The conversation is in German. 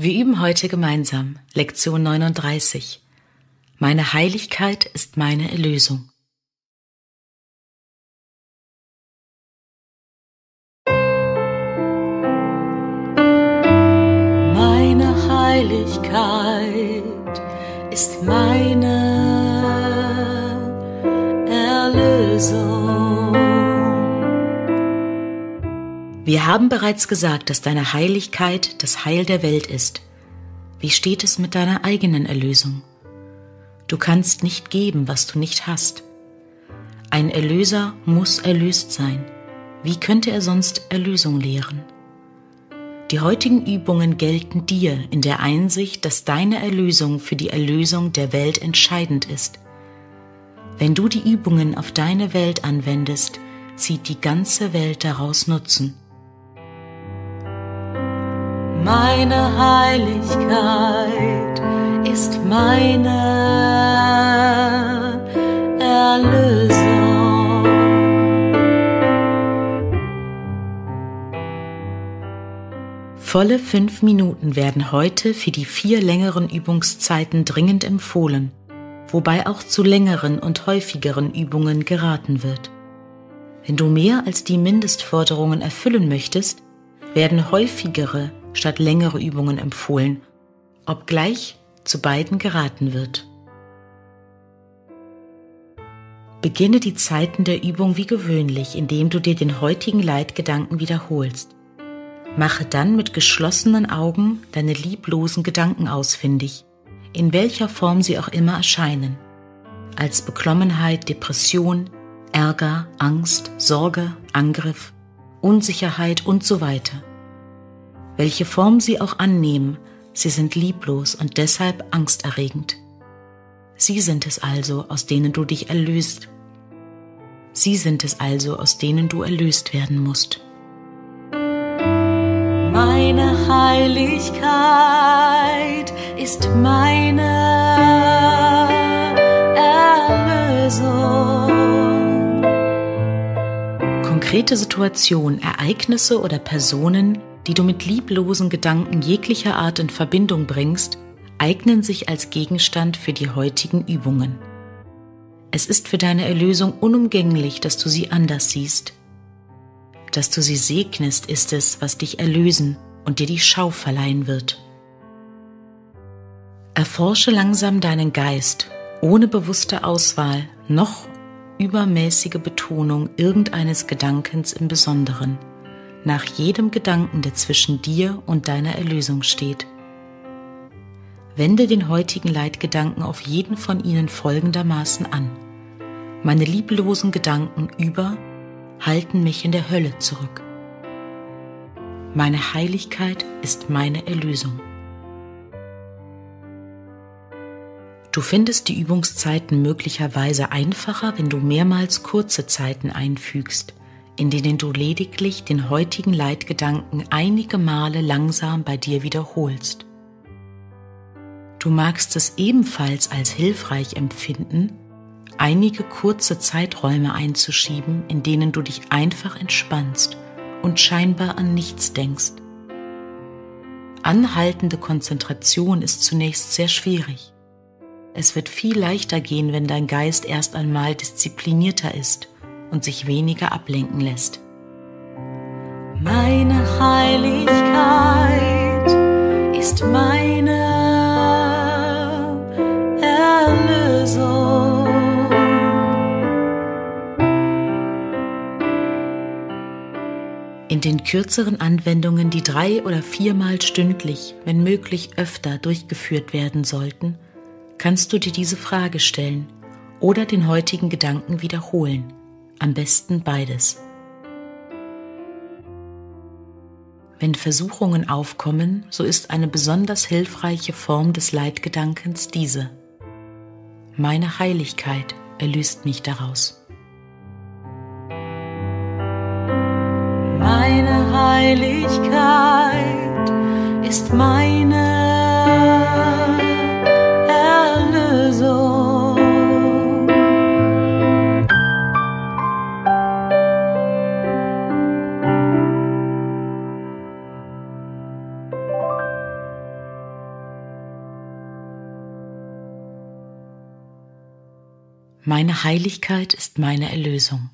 Wir üben heute gemeinsam Lektion 39. Meine Heiligkeit ist meine Erlösung. Meine Heiligkeit ist meine Erlösung. Wir haben bereits gesagt, dass deine Heiligkeit das Heil der Welt ist. Wie steht es mit deiner eigenen Erlösung? Du kannst nicht geben, was du nicht hast. Ein Erlöser muss erlöst sein. Wie könnte er sonst Erlösung lehren? Die heutigen Übungen gelten dir in der Einsicht, dass deine Erlösung für die Erlösung der Welt entscheidend ist. Wenn du die Übungen auf deine Welt anwendest, zieht die ganze Welt daraus Nutzen. Meine Heiligkeit ist meine Erlösung. Volle fünf Minuten werden heute für die vier längeren Übungszeiten dringend empfohlen, wobei auch zu längeren und häufigeren Übungen geraten wird. Wenn du mehr als die Mindestforderungen erfüllen möchtest, werden häufigere statt längere Übungen empfohlen, obgleich zu beiden geraten wird. Beginne die Zeiten der Übung wie gewöhnlich, indem du dir den heutigen Leitgedanken wiederholst. Mache dann mit geschlossenen Augen deine lieblosen Gedanken ausfindig, in welcher Form sie auch immer erscheinen, als Beklommenheit, Depression, Ärger, Angst, Sorge, Angriff, Unsicherheit und so weiter. Welche Form sie auch annehmen, sie sind lieblos und deshalb angsterregend. Sie sind es also, aus denen du dich erlöst. Sie sind es also, aus denen du erlöst werden musst. Meine Heiligkeit ist meine Erlösung. Konkrete Situationen, Ereignisse oder Personen, die du mit lieblosen Gedanken jeglicher Art in Verbindung bringst, eignen sich als Gegenstand für die heutigen Übungen. Es ist für deine Erlösung unumgänglich, dass du sie anders siehst dass du sie segnest, ist es, was dich erlösen und dir die Schau verleihen wird. Erforsche langsam deinen Geist, ohne bewusste Auswahl noch übermäßige Betonung irgendeines Gedankens im Besonderen, nach jedem Gedanken, der zwischen dir und deiner Erlösung steht. Wende den heutigen Leitgedanken auf jeden von ihnen folgendermaßen an. Meine lieblosen Gedanken über halten mich in der Hölle zurück. Meine Heiligkeit ist meine Erlösung. Du findest die Übungszeiten möglicherweise einfacher, wenn du mehrmals kurze Zeiten einfügst, in denen du lediglich den heutigen Leitgedanken einige Male langsam bei dir wiederholst. Du magst es ebenfalls als hilfreich empfinden, einige kurze Zeiträume einzuschieben, in denen du dich einfach entspannst und scheinbar an nichts denkst. Anhaltende Konzentration ist zunächst sehr schwierig. Es wird viel leichter gehen, wenn dein Geist erst einmal disziplinierter ist und sich weniger ablenken lässt. Meine Heiligkeit ist meine Erlösung. In den kürzeren Anwendungen, die drei oder viermal stündlich, wenn möglich öfter durchgeführt werden sollten, kannst du dir diese Frage stellen oder den heutigen Gedanken wiederholen. Am besten beides. Wenn Versuchungen aufkommen, so ist eine besonders hilfreiche Form des Leitgedankens diese. Meine Heiligkeit erlöst mich daraus. Meine Heiligkeit ist meine Meine Heiligkeit ist meine Erlösung.